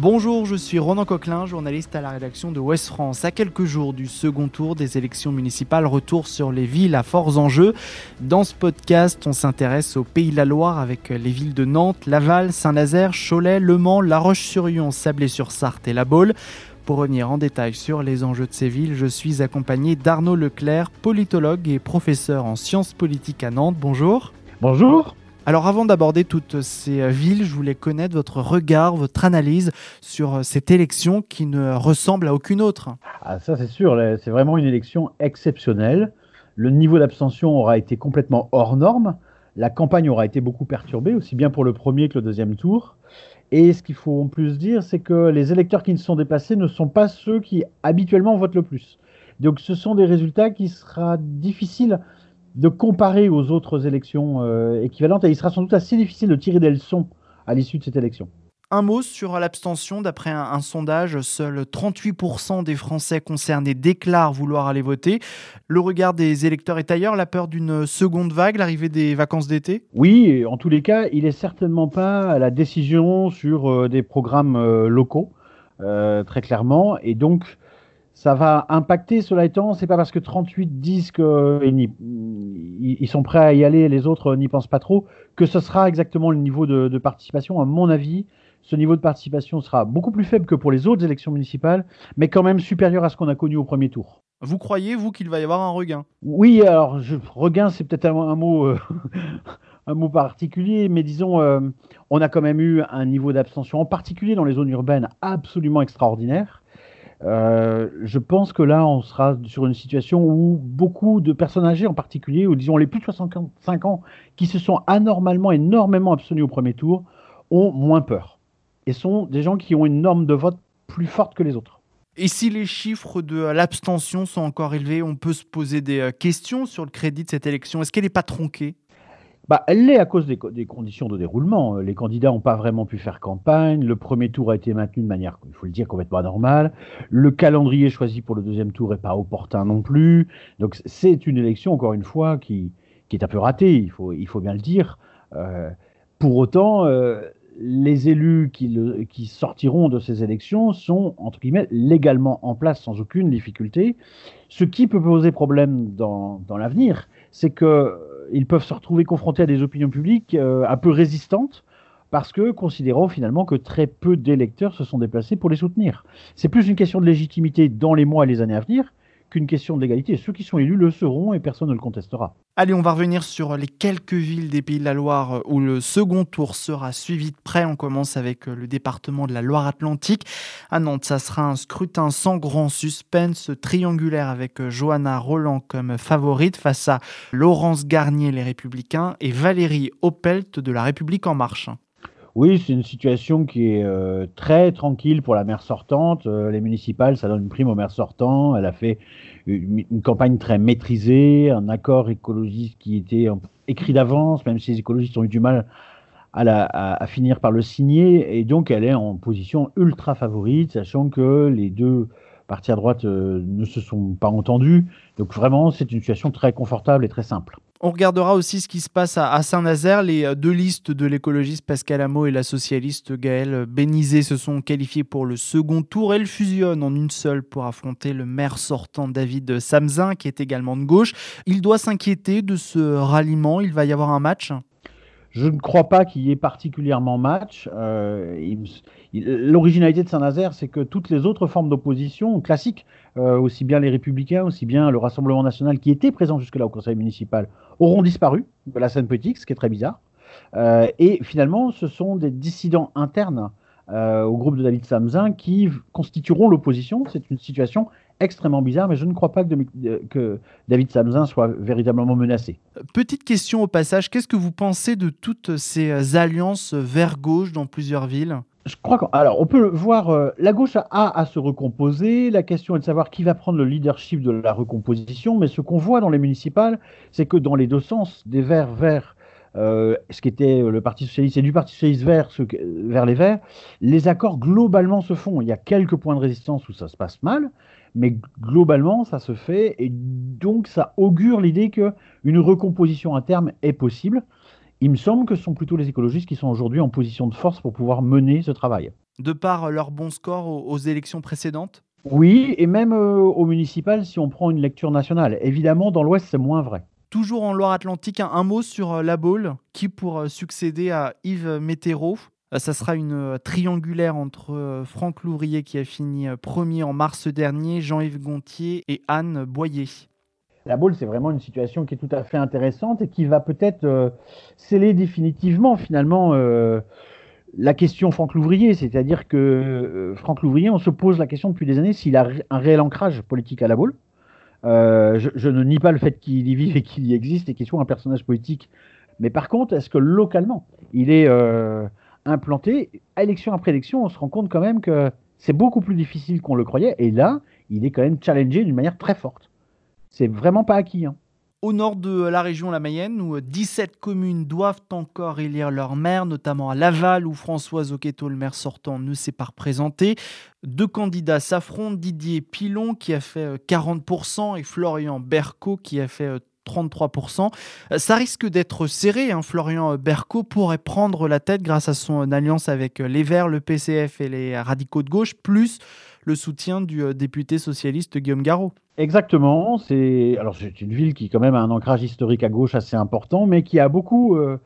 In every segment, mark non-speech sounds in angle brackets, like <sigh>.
Bonjour, je suis Ronan Coquelin, journaliste à la rédaction de Ouest France. À quelques jours du second tour des élections municipales, retour sur les villes à forts enjeux. Dans ce podcast, on s'intéresse au Pays de la Loire avec les villes de Nantes, Laval, Saint-Nazaire, Cholet, Le Mans, La Roche-sur-Yon, Sablé-sur-Sarthe et La Baule. Pour revenir en détail sur les enjeux de ces villes, je suis accompagné d'Arnaud Leclerc, politologue et professeur en sciences politiques à Nantes. Bonjour. Bonjour. Alors avant d'aborder toutes ces euh, villes, je voulais connaître votre regard, votre analyse sur euh, cette élection qui ne ressemble à aucune autre. Ah, ça c'est sûr, c'est vraiment une élection exceptionnelle. Le niveau d'abstention aura été complètement hors norme. La campagne aura été beaucoup perturbée, aussi bien pour le premier que le deuxième tour. Et ce qu'il faut en plus dire, c'est que les électeurs qui ne sont déplacés ne sont pas ceux qui habituellement votent le plus. Donc ce sont des résultats qui sera difficile de comparer aux autres élections euh, équivalentes et il sera sans doute assez difficile de tirer des leçons à l'issue de cette élection. Un mot sur l'abstention. D'après un, sondage, seuls 38% des Français concernés déclarent vouloir aller voter. Le regard des électeurs est ailleurs, la peur d'une seconde vague, l'arrivée des vacances d'été? Oui, en tous les cas, il n'est certainement pas à la décision sur euh, des programmes euh, locaux, très clairement. Et donc, ça va impacter, cela étant, c'est pas parce que 38 disent qu'ils ils sont prêts à y aller, les autres n'y pensent pas trop, que ce sera exactement le niveau de, participation. À mon avis, ce niveau de participation sera beaucoup plus faible que pour les autres élections municipales, mais quand même supérieur à ce qu'on a connu au premier tour. Vous croyez, vous, qu'il va y avoir un regain? Oui, alors, je, regain, c'est peut-être un, mot... Euh, <laughs> un mot particulier, mais disons, euh, on a quand même eu un niveau d'abstention, en particulier dans les zones urbaines, absolument extraordinaire. Euh, je pense que là, on sera sur une situation où beaucoup de personnes âgées, en particulier, ou disons les plus de 65 ans, qui se sont anormalement, énormément abstenus au premier tour, ont moins peur. Et sont des gens qui ont une norme de vote plus forte que les autres. Et si les chiffres de l'abstention sont encore élevés, on peut se poser des euh, questions sur le crédit de cette élection. Est-ce qu'elle n'est pas tronquée? Bah, elle l'est à cause des, conditions de déroulement. Les candidats n'ont pas vraiment pu faire campagne. Le premier tour a été maintenu de manière, il faut le dire, complètement anormale. Le calendrier choisi pour le deuxième tour n'est pas opportun non plus. Donc c'est une élection, encore une fois, qui, est un peu ratée, il faut, bien le dire. Euh, pour autant, euh, les élus qui, sortiront de ces élections sont, entre guillemets, légalement en place sans aucune difficulté. Ce qui peut poser problème dans l'avenir, c'est que ils peuvent se retrouver confrontés à des opinions publiques euh, un peu résistantes parce que considérant finalement que très peu d'électeurs se sont déplacés pour les soutenir. C'est plus une question de légitimité dans les mois et les années à venir qu'une question de l'égalité. Ceux qui sont élus le seront et personne ne le contestera. Allez, on va revenir sur les quelques villes des Pays de la Loire où le second tour sera suivi de près. On commence avec le département de la Loire-Atlantique. À Nantes, ça sera un scrutin sans grand suspense, triangulaire avec Johanna Roland comme favorite face à Laurence Garnier, les Républicains, et Valérie Opelt de la République En Marche. Oui, c'est une situation qui est euh, très tranquille pour la maire sortante. Euh, les municipales, ça donne une prime au maire sortant. Elle a fait une, campagne très maîtrisée, un accord écologiste qui était écrit d'avance, même si les écologistes ont eu du mal à, finir par le signer. Et donc, elle est en position ultra favorite, sachant que les deux partis à droite euh, ne se sont pas entendus. Donc, vraiment, c'est une situation très confortable et très simple. On regardera aussi ce qui se passe à, Saint-Nazaire. Les euh, deux listes de l'écologiste Pascal Amo et la socialiste Gaëlle Bénizet se sont qualifiées pour le second tour. Elles fusionnent en une seule pour affronter le maire sortant David Samzin, qui est également de gauche. Il doit s'inquiéter de ce ralliement. Il va y avoir un match je ne crois pas qu'il y ait particulièrement match. Euh, l'originalité de Saint-Nazaire, c'est que toutes les autres formes d'opposition classiques, aussi bien les Républicains, aussi bien le Rassemblement national qui était présent jusque-là au Conseil municipal, auront disparu de la scène politique, ce qui est très bizarre. Euh, et finalement, ce sont des dissidents internes au groupe de David Samzin qui constitueront l'opposition. C'est une situation extrêmement bizarre, mais je ne crois pas que, David Samzin soit véritablement menacé. Petite question au passage, qu'est-ce que vous pensez de toutes ces alliances vers-gauche dans plusieurs villes? Je crois qu'on alors on peut voir euh, la gauche a à se recomposer. La question est de savoir qui va prendre le leadership de la recomposition. Mais ce qu'on voit dans les municipales, c'est que dans les deux sens, des verts vers euh, ce qui était le Parti socialiste et du Parti socialiste vers, vers les verts, les accords globalement se font. Il y a quelques points de résistance où ça se passe mal, mais globalement, ça se fait, et donc ça augure l'idée qu'une recomposition à terme est possible. il me semble que ce sont plutôt les écologistes qui sont aujourd'hui en position de force pour pouvoir mener ce travail. De par leur bon score aux, élections précédentes? Oui, et même au municipal si on prend une lecture nationale. Évidemment, dans l'Ouest, c'est moins vrai. Toujours en Loire-Atlantique, un, mot sur La Baule, qui pour succéder à Yves Météro? euh, ça sera une euh, triangulaire entre euh, Franck Louvrier qui a fini premier en mars dernier, Jean-Yves Gontier et Anne Boyer. La boule, c'est vraiment une situation qui est tout à fait intéressante et qui va peut-être sceller définitivement finalement la question Franck Louvrier. C'est-à-dire que Franck Louvrier, on se pose la question depuis des années s'il a un réel ancrage politique à la boule. Je, je, ne nie pas le fait qu'il y vive et qu'il y existe et qu'il soit un personnage politique. Mais par contre, est-ce que localement, il est implanté, élection après élection, on se rend compte quand même que c'est beaucoup plus difficile qu'on le croyait. Et là, il est quand même challengé d'une manière très forte. C'est vraiment pas acquis. Hein. Au nord de la région La Mayenne, où 17 communes doivent encore élire leur maire, notamment à Laval, où François Zocchetto, le maire sortant, ne s'est pas représenté. Deux candidats s'affrontent, Didier Pilon, qui a fait 40%, et Florian Berco, qui a fait 33%. Euh, ça risque d'être serré. Hein. Florian Berco pourrait prendre la tête grâce à son alliance avec les Verts, le PCF et les radicaux de gauche, plus le soutien du euh, député socialiste Guillaume Garot. Exactement. C'est alors c'est une ville qui quand même a un ancrage historique à gauche assez important, mais qui a beaucoup euh,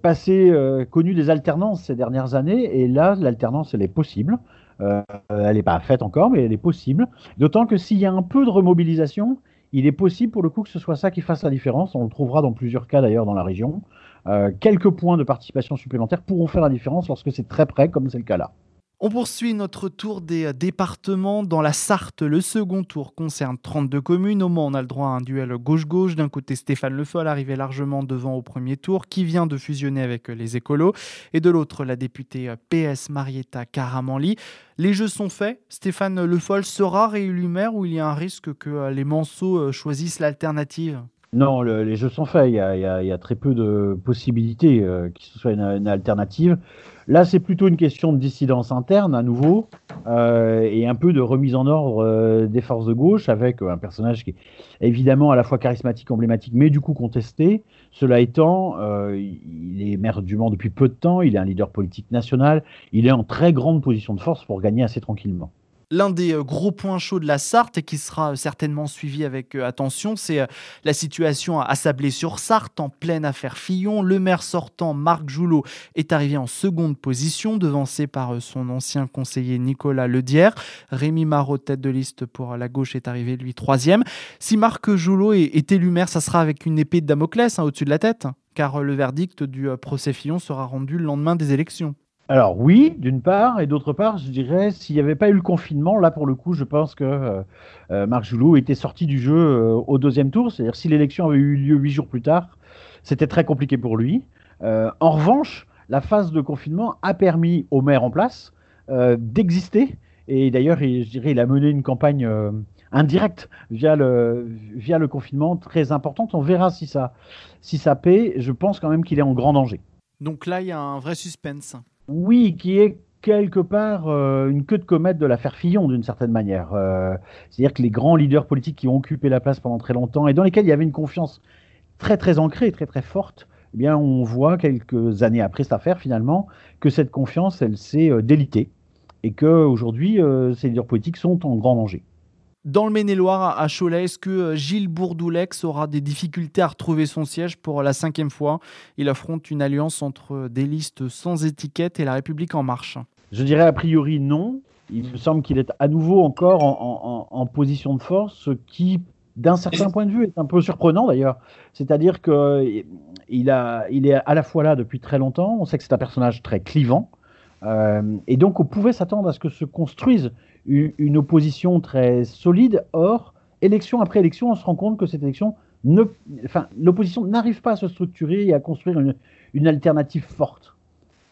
passé connu des alternances ces dernières années. Et là, l'alternance elle est possible. elle n'est pas faite encore, mais elle est possible. D'autant que s'il y a un peu de remobilisation, il est possible pour le coup que ce soit ça qui fasse la différence. On le trouvera dans plusieurs cas d'ailleurs dans la région. Euh, quelques points de participation supplémentaires pourront faire la différence lorsque c'est très près, comme c'est le cas là. On poursuit notre tour des euh, départements. Dans la Sarthe, le second tour concerne 32 communes. Au Mans, on a le droit à un duel gauche-gauche. D'un côté, Stéphane Le Foll, arrivé largement devant au premier tour, qui vient de fusionner avec euh, les écolos. Et de l'autre, la députée euh, PS Marietta Caramanli. Les jeux sont faits. Stéphane Le Foll sera réélu maire ou il y a un risque que les Manceaux choisissent l'alternative? Non, les jeux sont faits. Il y, a, très peu de possibilités euh, ce soit une, alternative. Là, c'est plutôt une question de dissidence interne à nouveau euh, et un peu de remise en ordre euh, des forces de gauche avec un personnage qui est évidemment à la fois charismatique, emblématique, mais du coup contesté. Cela étant, il est maire du Mans depuis peu de temps. Il est un leader politique national. Il est en très grande position de force pour gagner assez tranquillement. L'un des euh, gros points chauds de la Sarthe et qui sera euh, certainement suivi avec euh, attention, c'est la situation à Sablé-sur-Sarthe en pleine affaire Fillon. Le maire sortant, Marc Joulot, est arrivé en seconde position, devancé par son ancien conseiller Nicolas Ledière. Rémi Marot, tête de liste pour la gauche, est arrivé lui troisième. Si Marc Joulot est, élu maire, ça sera avec une épée de Damoclès hein, au-dessus de la tête, car le verdict du procès Fillon sera rendu le lendemain des élections. Alors oui, d'une part, et d'autre part, je dirais, s'il n'y avait pas eu le confinement, là pour le coup, je pense que euh, euh, Marc Joulot était sorti du jeu euh, au deuxième tour. C'est-à-dire si l'élection avait eu lieu huit jours plus tard, c'était très compliqué pour lui. en revanche, la phase de confinement a permis au maire en place d'exister. Et d'ailleurs, je dirais, il a mené une campagne indirecte via le, via le confinement très importante. On verra si ça, si ça paie. Je pense quand même qu'il est en grand danger. Donc là, il y a un vrai suspense. Oui, qui est quelque part euh, une queue de comète de l'affaire Fillon d'une certaine manière. Euh, c'est-à-dire que les grands leaders politiques qui ont occupé la place pendant très longtemps et dans lesquels il y avait une confiance très très ancrée, très très forte, eh bien on voit quelques années après cette affaire finalement que cette confiance elle s'est euh, délitée et que aujourd'hui ces leaders politiques sont en grand danger. Dans le Maine-et-Loire, à Cholet, est-ce que euh, Gilles Bourdoulex aura des difficultés à retrouver son siège pour la cinquième fois? Il affronte une alliance entre des listes sans étiquette et La République en marche. Je dirais a priori non. Il me semble qu'il est à nouveau encore en, position de force, ce qui, d'un certain point de vue, est un peu surprenant d'ailleurs. C'est-à-dire qu'il il est à la fois là depuis très longtemps. On sait que c'est un personnage très clivant. Euh, et donc, on pouvait s'attendre à ce que se construise une opposition très solide. Or, élection après élection, on se rend compte que cette élection, ne, enfin, l'opposition n'arrive pas à se structurer et à construire une, une alternative forte.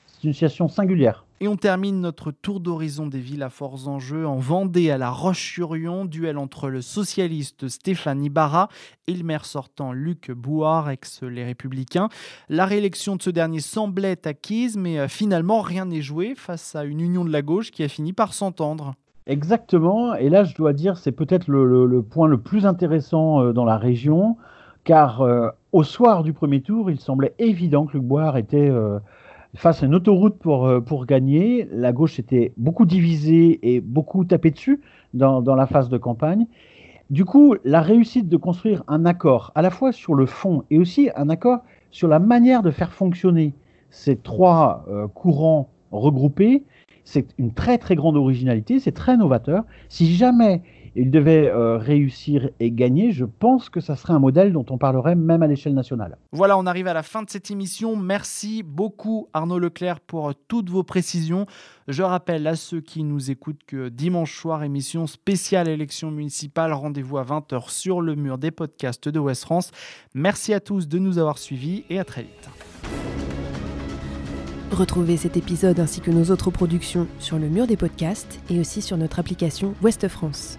C'est une situation singulière. Et on termine notre tour d'horizon des villes à forts enjeux en Vendée à la Roche-sur-Yon, duel entre le socialiste Stéphane Ibarra et le maire sortant Luc Bouard, ex les Républicains. La réélection de ce dernier semblait acquise, mais euh, finalement rien n'est joué face à une union de la gauche qui a fini par s'entendre. Exactement, et là je dois dire c'est peut-être le, point le plus intéressant euh, dans la région. car au soir du premier tour, il semblait évident que Luc Boire était face à une autoroute pour, pour gagner. La gauche était beaucoup divisée et beaucoup tapée dessus dans, dans la phase de campagne. Du coup, la réussite de construire un accord, à la fois sur le fond et aussi un accord sur la manière de faire fonctionner ces trois euh, courants regroupés, c'est une très très grande originalité, c'est très novateur. Si jamais il devait euh, réussir et gagner, je pense que ça serait un modèle dont on parlerait même à l'échelle nationale. Voilà, on arrive à la fin de cette émission. Merci beaucoup Arnaud Leclerc pour euh, toutes vos précisions. Je rappelle à ceux qui nous écoutent que dimanche soir, émission spéciale élection municipale, rendez-vous à 20h sur le mur des podcasts de West France. Merci à tous de nous avoir suivis et à très vite. Retrouvez cet épisode ainsi que nos autres productions sur le mur des podcasts et aussi sur notre application Ouest France.